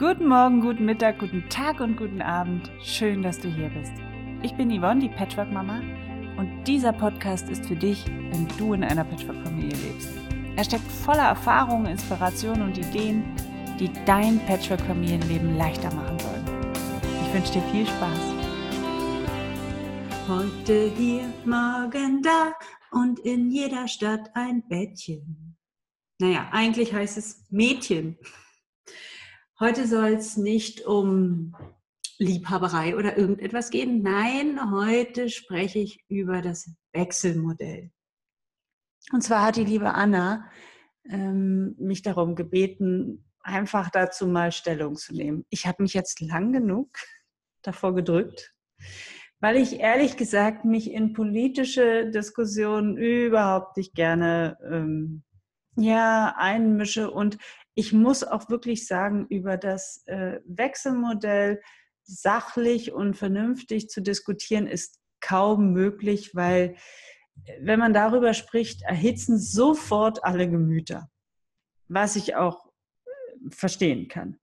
Guten Morgen, guten Mittag, guten Tag und guten Abend. Schön, dass du hier bist. Ich bin Yvonne, die Patchwork-Mama, und dieser Podcast ist für dich, wenn du in einer Patchwork-Familie lebst. Er steckt voller Erfahrungen, Inspirationen und Ideen, die dein Patchwork-Familienleben leichter machen sollen. Ich wünsche dir viel Spaß. Heute hier, morgen da und in jeder Stadt ein Bettchen. Naja, eigentlich heißt es Mädchen. Heute soll es nicht um Liebhaberei oder irgendetwas gehen. Nein, heute spreche ich über das Wechselmodell. Und zwar hat die liebe Anna ähm, mich darum gebeten, einfach dazu mal Stellung zu nehmen. Ich habe mich jetzt lang genug davor gedrückt, weil ich ehrlich gesagt mich in politische Diskussionen überhaupt nicht gerne ähm, ja, einmische und ich muss auch wirklich sagen, über das äh, Wechselmodell sachlich und vernünftig zu diskutieren, ist kaum möglich, weil äh, wenn man darüber spricht, erhitzen sofort alle Gemüter, was ich auch äh, verstehen kann.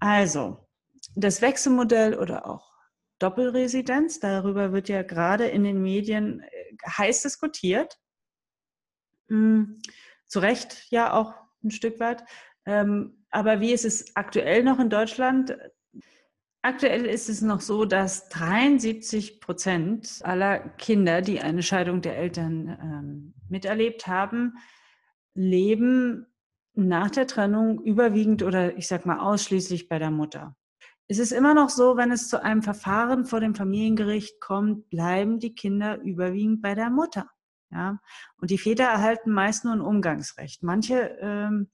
Also, das Wechselmodell oder auch Doppelresidenz, darüber wird ja gerade in den Medien heiß diskutiert. Hm, zu Recht ja auch ein Stück weit. Ähm, aber wie ist es aktuell noch in Deutschland? Aktuell ist es noch so, dass 73 Prozent aller Kinder, die eine Scheidung der Eltern ähm, miterlebt haben, leben nach der Trennung überwiegend oder ich sag mal ausschließlich bei der Mutter. Es ist immer noch so, wenn es zu einem Verfahren vor dem Familiengericht kommt, bleiben die Kinder überwiegend bei der Mutter. Ja? Und die Väter erhalten meist nur ein Umgangsrecht. Manche ähm,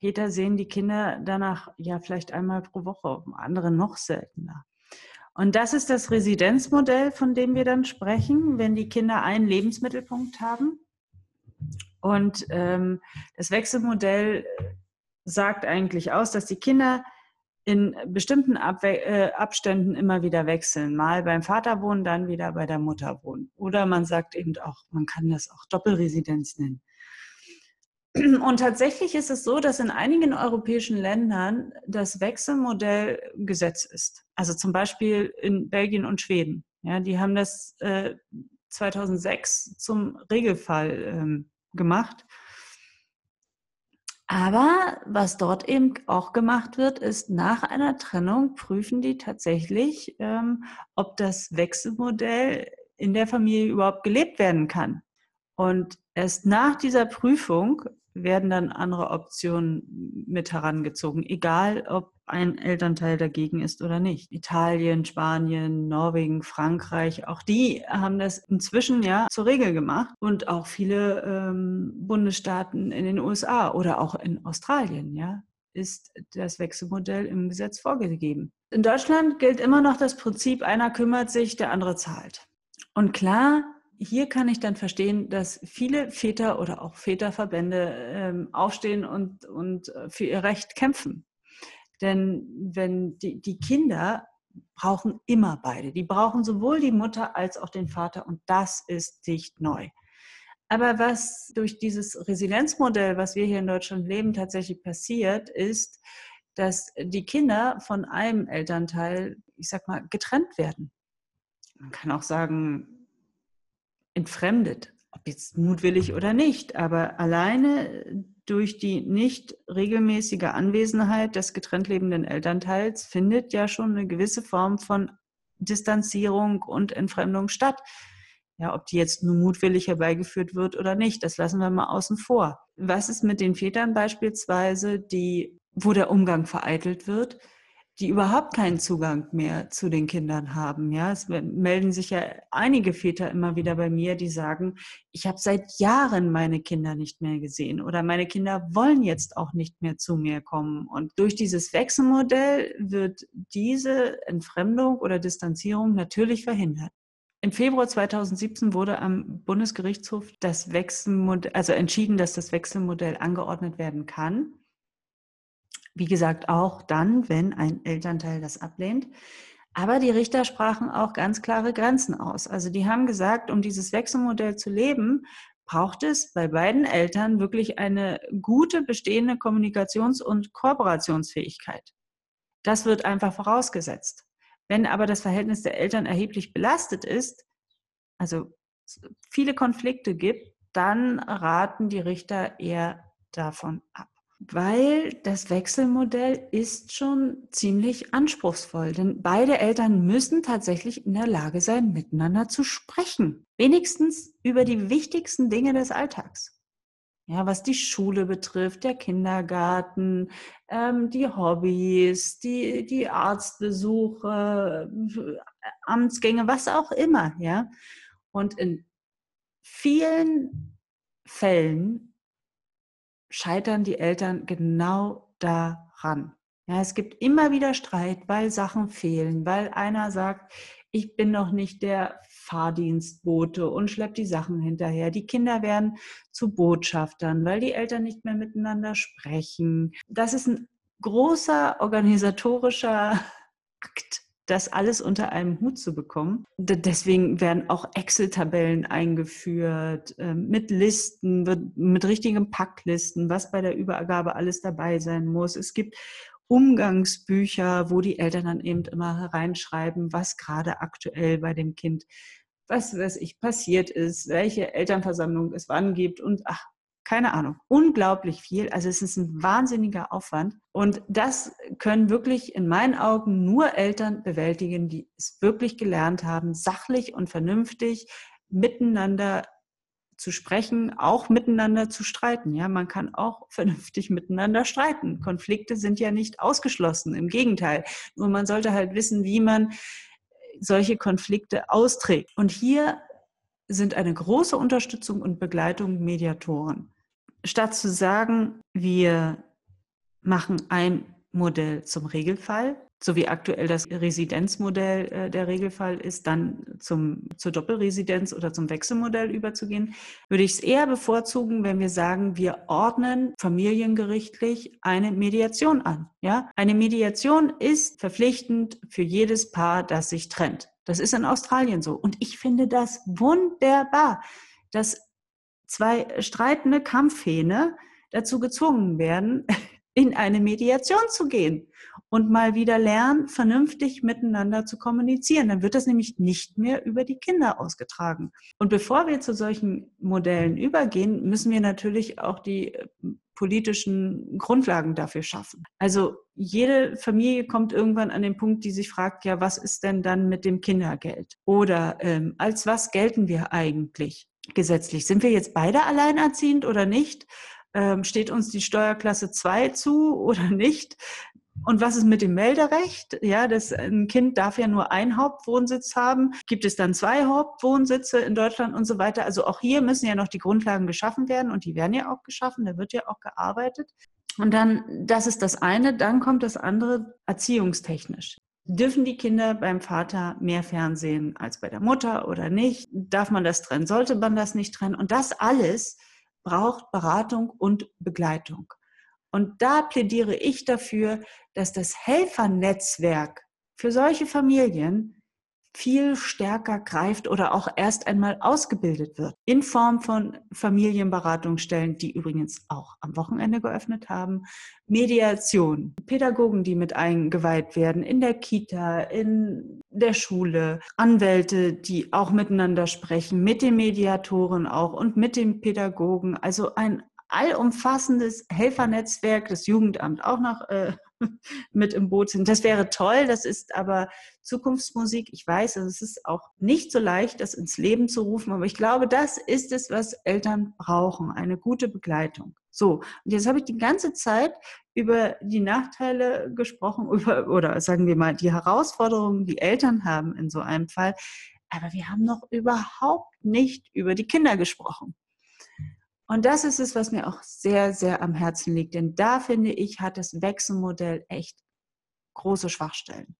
Väter sehen die Kinder danach ja vielleicht einmal pro Woche, andere noch seltener. Und das ist das Residenzmodell, von dem wir dann sprechen, wenn die Kinder einen Lebensmittelpunkt haben. Und ähm, das Wechselmodell sagt eigentlich aus, dass die Kinder in bestimmten Abwe äh, Abständen immer wieder wechseln. Mal beim Vater wohnen, dann wieder bei der Mutter wohnen. Oder man sagt eben auch, man kann das auch Doppelresidenz nennen. Und tatsächlich ist es so, dass in einigen europäischen Ländern das Wechselmodell Gesetz ist. Also zum Beispiel in Belgien und Schweden. Ja, die haben das äh, 2006 zum Regelfall ähm, gemacht. Aber was dort eben auch gemacht wird, ist nach einer Trennung prüfen die tatsächlich, ähm, ob das Wechselmodell in der Familie überhaupt gelebt werden kann. Und erst nach dieser Prüfung werden dann andere Optionen mit herangezogen, egal ob ein Elternteil dagegen ist oder nicht. Italien, Spanien, Norwegen, Frankreich, auch die haben das inzwischen ja zur Regel gemacht und auch viele ähm, Bundesstaaten in den USA oder auch in Australien, ja, ist das Wechselmodell im Gesetz vorgegeben. In Deutschland gilt immer noch das Prinzip, einer kümmert sich, der andere zahlt. Und klar, hier kann ich dann verstehen, dass viele Väter oder auch Väterverbände ähm, aufstehen und, und äh, für ihr Recht kämpfen. Denn wenn die, die Kinder brauchen immer beide. Die brauchen sowohl die Mutter als auch den Vater und das ist nicht neu. Aber was durch dieses Resilienzmodell, was wir hier in Deutschland leben, tatsächlich passiert, ist, dass die Kinder von einem Elternteil, ich sag mal, getrennt werden. Man kann auch sagen, entfremdet, ob jetzt mutwillig oder nicht, aber alleine durch die nicht regelmäßige Anwesenheit des getrennt lebenden Elternteils findet ja schon eine gewisse Form von Distanzierung und Entfremdung statt. Ja, ob die jetzt nur mutwillig herbeigeführt wird oder nicht, das lassen wir mal außen vor. Was ist mit den Vätern beispielsweise, die, wo der Umgang vereitelt wird? Die überhaupt keinen Zugang mehr zu den Kindern haben. Ja, es melden sich ja einige Väter immer wieder bei mir, die sagen, ich habe seit Jahren meine Kinder nicht mehr gesehen oder meine Kinder wollen jetzt auch nicht mehr zu mir kommen. Und durch dieses Wechselmodell wird diese Entfremdung oder Distanzierung natürlich verhindert. Im Februar 2017 wurde am Bundesgerichtshof das Wechselmodell, also entschieden, dass das Wechselmodell angeordnet werden kann. Wie gesagt, auch dann, wenn ein Elternteil das ablehnt. Aber die Richter sprachen auch ganz klare Grenzen aus. Also die haben gesagt, um dieses Wechselmodell zu leben, braucht es bei beiden Eltern wirklich eine gute bestehende Kommunikations- und Kooperationsfähigkeit. Das wird einfach vorausgesetzt. Wenn aber das Verhältnis der Eltern erheblich belastet ist, also viele Konflikte gibt, dann raten die Richter eher davon ab weil das Wechselmodell ist schon ziemlich anspruchsvoll, denn beide Eltern müssen tatsächlich in der Lage sein, miteinander zu sprechen. Wenigstens über die wichtigsten Dinge des Alltags. Ja, was die Schule betrifft, der Kindergarten, ähm, die Hobbys, die, die Arztbesuche, Amtsgänge, was auch immer, ja. Und in vielen Fällen scheitern die Eltern genau daran. Ja, es gibt immer wieder Streit, weil Sachen fehlen, weil einer sagt, ich bin noch nicht der Fahrdienstbote und schleppt die Sachen hinterher. Die Kinder werden zu Botschaftern, weil die Eltern nicht mehr miteinander sprechen. Das ist ein großer organisatorischer Akt, das alles unter einem Hut zu bekommen. Deswegen werden auch Excel-Tabellen eingeführt, ähm, mit Listen, mit richtigen Packlisten, was bei der Übergabe alles dabei sein muss. Es gibt Umgangsbücher, wo die Eltern dann eben immer hereinschreiben, was gerade aktuell bei dem Kind, was weiß ich, passiert ist, welche Elternversammlung es wann gibt und ach, keine Ahnung, unglaublich viel. Also es ist ein wahnsinniger Aufwand. Und das können wirklich in meinen Augen nur Eltern bewältigen, die es wirklich gelernt haben, sachlich und vernünftig miteinander zu sprechen, auch miteinander zu streiten. Ja, man kann auch vernünftig miteinander streiten. Konflikte sind ja nicht ausgeschlossen. Im Gegenteil. Nur man sollte halt wissen, wie man solche Konflikte austrägt. Und hier sind eine große Unterstützung und Begleitung Mediatoren statt zu sagen, wir machen ein Modell zum Regelfall, so wie aktuell das Residenzmodell äh, der Regelfall ist, dann zum, zur Doppelresidenz oder zum Wechselmodell überzugehen, würde ich es eher bevorzugen, wenn wir sagen, wir ordnen familiengerichtlich eine Mediation an. Ja? Eine Mediation ist verpflichtend für jedes Paar, das sich trennt. Das ist in Australien so. Und ich finde das wunderbar, dass zwei streitende Kampfhähne dazu gezwungen werden, in eine Mediation zu gehen und mal wieder lernen, vernünftig miteinander zu kommunizieren. Dann wird das nämlich nicht mehr über die Kinder ausgetragen. Und bevor wir zu solchen Modellen übergehen, müssen wir natürlich auch die politischen Grundlagen dafür schaffen. Also jede Familie kommt irgendwann an den Punkt, die sich fragt, ja, was ist denn dann mit dem Kindergeld? Oder ähm, als was gelten wir eigentlich? gesetzlich. Sind wir jetzt beide alleinerziehend oder nicht? Ähm, steht uns die Steuerklasse 2 zu oder nicht? Und was ist mit dem Melderecht? Ja, das, ein Kind darf ja nur einen Hauptwohnsitz haben. Gibt es dann zwei Hauptwohnsitze in Deutschland und so weiter? Also auch hier müssen ja noch die Grundlagen geschaffen werden und die werden ja auch geschaffen. Da wird ja auch gearbeitet. Und dann, das ist das eine. Dann kommt das andere erziehungstechnisch. Dürfen die Kinder beim Vater mehr Fernsehen als bei der Mutter oder nicht? Darf man das trennen? Sollte man das nicht trennen? Und das alles braucht Beratung und Begleitung. Und da plädiere ich dafür, dass das Helfernetzwerk für solche Familien viel stärker greift oder auch erst einmal ausgebildet wird. In Form von Familienberatungsstellen, die übrigens auch am Wochenende geöffnet haben, Mediation, Pädagogen, die mit eingeweiht werden, in der Kita, in der Schule, Anwälte, die auch miteinander sprechen, mit den Mediatoren auch und mit den Pädagogen. Also ein allumfassendes Helfernetzwerk, das Jugendamt auch noch äh, mit im Boot sind. Das wäre toll, das ist aber Zukunftsmusik. Ich weiß, es ist auch nicht so leicht, das ins Leben zu rufen, aber ich glaube, das ist es, was Eltern brauchen, eine gute Begleitung. So, und jetzt habe ich die ganze Zeit über die Nachteile gesprochen, über, oder sagen wir mal, die Herausforderungen, die Eltern haben in so einem Fall. Aber wir haben noch überhaupt nicht über die Kinder gesprochen. Und das ist es, was mir auch sehr, sehr am Herzen liegt. Denn da finde ich, hat das Wechselmodell echt große Schwachstellen.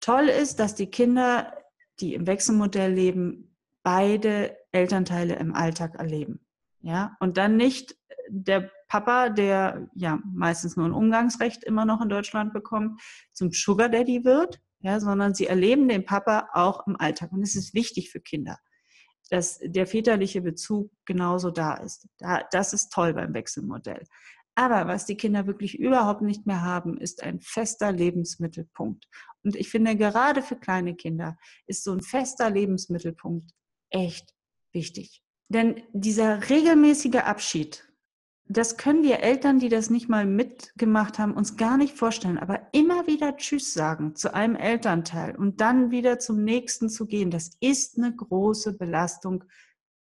Toll ist, dass die Kinder, die im Wechselmodell leben, beide Elternteile im Alltag erleben. Ja, und dann nicht der Papa, der ja meistens nur ein Umgangsrecht immer noch in Deutschland bekommt, zum Sugar Daddy wird, ja, sondern sie erleben den Papa auch im Alltag. Und es ist wichtig für Kinder dass der väterliche Bezug genauso da ist. das ist toll beim Wechselmodell. Aber was die Kinder wirklich überhaupt nicht mehr haben, ist ein fester Lebensmittelpunkt. Und ich finde, gerade für kleine Kinder ist so ein fester Lebensmittelpunkt echt wichtig. Denn dieser regelmäßige Abschied, das können wir Eltern, die das nicht mal mitgemacht haben, uns gar nicht vorstellen. Aber immer wieder Tschüss sagen zu einem Elternteil und dann wieder zum nächsten zu gehen, das ist eine große Belastung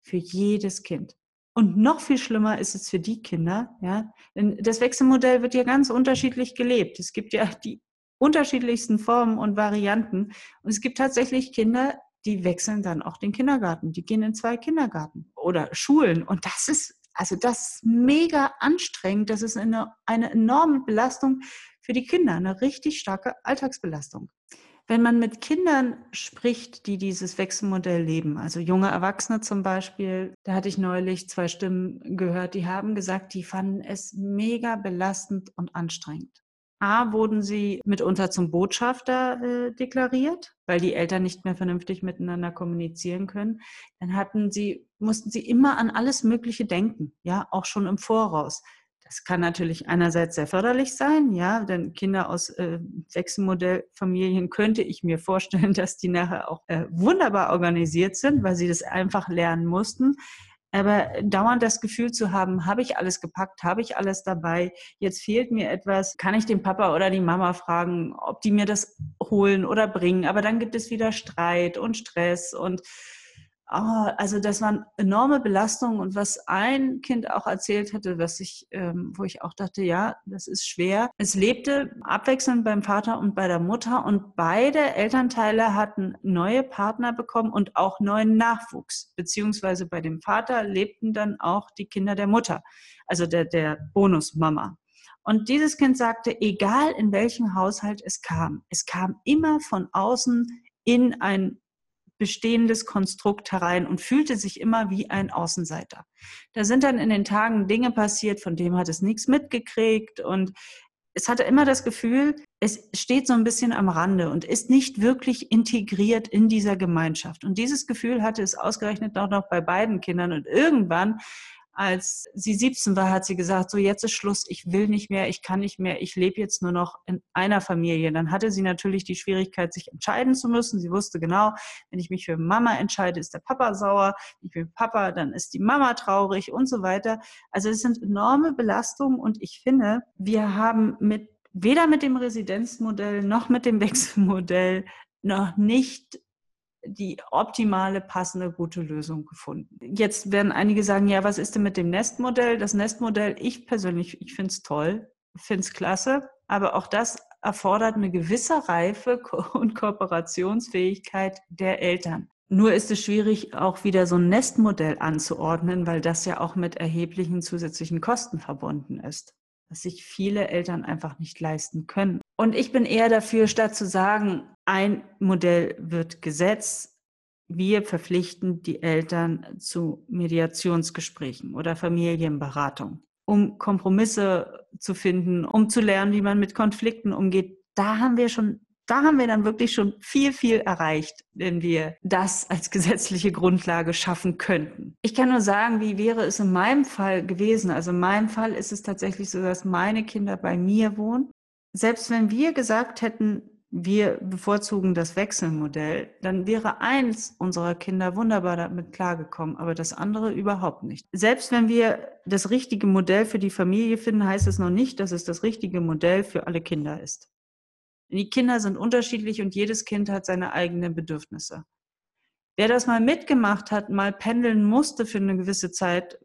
für jedes Kind. Und noch viel schlimmer ist es für die Kinder, ja, denn das Wechselmodell wird ja ganz unterschiedlich gelebt. Es gibt ja die unterschiedlichsten Formen und Varianten. Und es gibt tatsächlich Kinder, die wechseln dann auch den Kindergarten. Die gehen in zwei Kindergarten oder Schulen. Und das ist, also das ist mega anstrengend. Das ist eine, eine enorme Belastung für die Kinder, eine richtig starke Alltagsbelastung. Wenn man mit Kindern spricht, die dieses Wechselmodell leben, also junge Erwachsene zum Beispiel, da hatte ich neulich zwei Stimmen gehört, die haben gesagt, die fanden es mega belastend und anstrengend. A, wurden sie mitunter zum Botschafter äh, deklariert, weil die Eltern nicht mehr vernünftig miteinander kommunizieren können. Dann hatten sie, mussten sie immer an alles Mögliche denken, ja, auch schon im Voraus. Das kann natürlich einerseits sehr förderlich sein, ja, denn Kinder aus äh, Wechselmodellfamilien könnte ich mir vorstellen, dass die nachher auch äh, wunderbar organisiert sind, weil sie das einfach lernen mussten. Aber dauernd das Gefühl zu haben, habe ich alles gepackt, habe ich alles dabei, jetzt fehlt mir etwas, kann ich den Papa oder die Mama fragen, ob die mir das holen oder bringen. Aber dann gibt es wieder Streit und Stress und Oh, also das waren enorme Belastungen und was ein Kind auch erzählt hatte, was ich, ähm, wo ich auch dachte, ja, das ist schwer. Es lebte abwechselnd beim Vater und bei der Mutter und beide Elternteile hatten neue Partner bekommen und auch neuen Nachwuchs. Beziehungsweise bei dem Vater lebten dann auch die Kinder der Mutter, also der, der Bonusmama. Und dieses Kind sagte, egal in welchem Haushalt es kam, es kam immer von außen in ein bestehendes Konstrukt herein und fühlte sich immer wie ein Außenseiter. Da sind dann in den Tagen Dinge passiert, von dem hat es nichts mitgekriegt und es hatte immer das Gefühl, es steht so ein bisschen am Rande und ist nicht wirklich integriert in dieser Gemeinschaft. Und dieses Gefühl hatte es ausgerechnet auch noch bei beiden Kindern. Und irgendwann als sie 17 war, hat sie gesagt, so jetzt ist Schluss, ich will nicht mehr, ich kann nicht mehr, ich lebe jetzt nur noch in einer Familie. Dann hatte sie natürlich die Schwierigkeit, sich entscheiden zu müssen. Sie wusste genau, wenn ich mich für Mama entscheide, ist der Papa sauer, ich für Papa, dann ist die Mama traurig und so weiter. Also es sind enorme Belastungen und ich finde, wir haben mit weder mit dem Residenzmodell noch mit dem Wechselmodell noch nicht die optimale, passende, gute Lösung gefunden. Jetzt werden einige sagen, ja, was ist denn mit dem Nestmodell? Das Nestmodell, ich persönlich, ich finde es toll, finde es klasse, aber auch das erfordert eine gewisse Reife und Kooperationsfähigkeit der Eltern. Nur ist es schwierig, auch wieder so ein Nestmodell anzuordnen, weil das ja auch mit erheblichen zusätzlichen Kosten verbunden ist, was sich viele Eltern einfach nicht leisten können. Und ich bin eher dafür, statt zu sagen, ein Modell wird gesetzt, wir verpflichten die Eltern zu Mediationsgesprächen oder Familienberatung, um Kompromisse zu finden, um zu lernen, wie man mit Konflikten umgeht. Da haben wir schon da haben wir dann wirklich schon viel, viel erreicht, wenn wir das als gesetzliche Grundlage schaffen könnten. Ich kann nur sagen, wie wäre es in meinem Fall gewesen? Also in meinem Fall ist es tatsächlich so, dass meine Kinder bei mir wohnen selbst wenn wir gesagt hätten, wir bevorzugen das Wechselmodell, dann wäre eins unserer Kinder wunderbar damit klargekommen, aber das andere überhaupt nicht. Selbst wenn wir das richtige Modell für die Familie finden, heißt es noch nicht, dass es das richtige Modell für alle Kinder ist. Die Kinder sind unterschiedlich und jedes Kind hat seine eigenen Bedürfnisse. Wer das mal mitgemacht hat, mal pendeln musste für eine gewisse Zeit,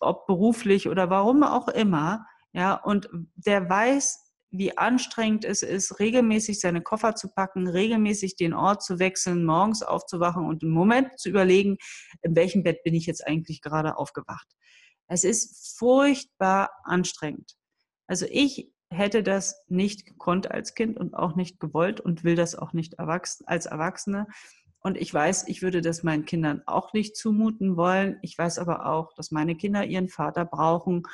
ob beruflich oder warum auch immer, ja, und der weiß, wie anstrengend es ist, regelmäßig seine Koffer zu packen, regelmäßig den Ort zu wechseln, morgens aufzuwachen und im Moment zu überlegen, in welchem Bett bin ich jetzt eigentlich gerade aufgewacht. Es ist furchtbar anstrengend. Also ich hätte das nicht gekonnt als Kind und auch nicht gewollt und will das auch nicht als Erwachsene. Und ich weiß, ich würde das meinen Kindern auch nicht zumuten wollen. Ich weiß aber auch, dass meine Kinder ihren Vater brauchen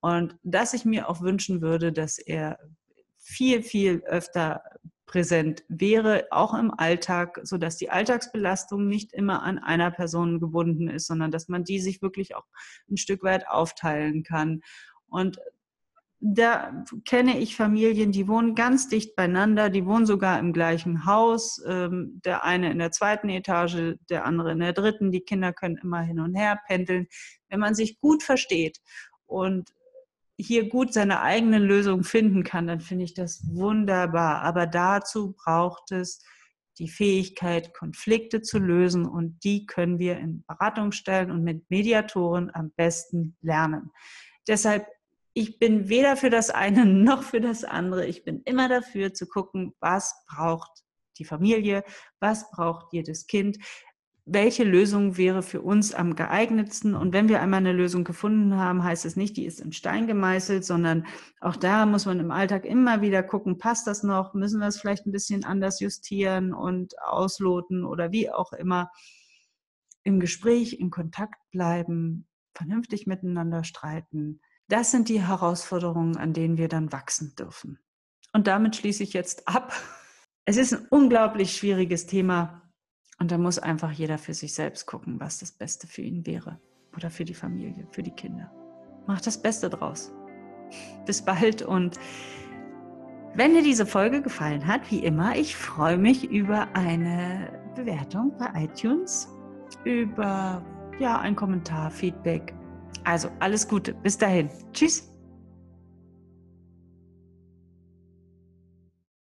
und dass ich mir auch wünschen würde, dass er viel, viel öfter präsent wäre, auch im Alltag, sodass die Alltagsbelastung nicht immer an einer Person gebunden ist, sondern dass man die sich wirklich auch ein Stück weit aufteilen kann. Und da kenne ich Familien, die wohnen ganz dicht beieinander, die wohnen sogar im gleichen Haus, ähm, der eine in der zweiten Etage, der andere in der dritten, die Kinder können immer hin und her pendeln. Wenn man sich gut versteht und hier gut seine eigenen Lösungen finden kann, dann finde ich das wunderbar. Aber dazu braucht es die Fähigkeit, Konflikte zu lösen und die können wir in Beratungsstellen und mit Mediatoren am besten lernen. Deshalb ich bin weder für das eine noch für das andere. Ich bin immer dafür zu gucken, was braucht die Familie, was braucht jedes Kind, welche Lösung wäre für uns am geeignetsten. Und wenn wir einmal eine Lösung gefunden haben, heißt es nicht, die ist in Stein gemeißelt, sondern auch da muss man im Alltag immer wieder gucken, passt das noch, müssen wir es vielleicht ein bisschen anders justieren und ausloten oder wie auch immer. Im Gespräch, in Kontakt bleiben, vernünftig miteinander streiten, das sind die Herausforderungen, an denen wir dann wachsen dürfen. Und damit schließe ich jetzt ab. Es ist ein unglaublich schwieriges Thema und da muss einfach jeder für sich selbst gucken, was das Beste für ihn wäre oder für die Familie, für die Kinder. Macht das Beste draus. Bis bald und wenn dir diese Folge gefallen hat, wie immer, ich freue mich über eine Bewertung bei iTunes, über ja, einen Kommentar, Feedback also alles Gute. Bis dahin. Tschüss.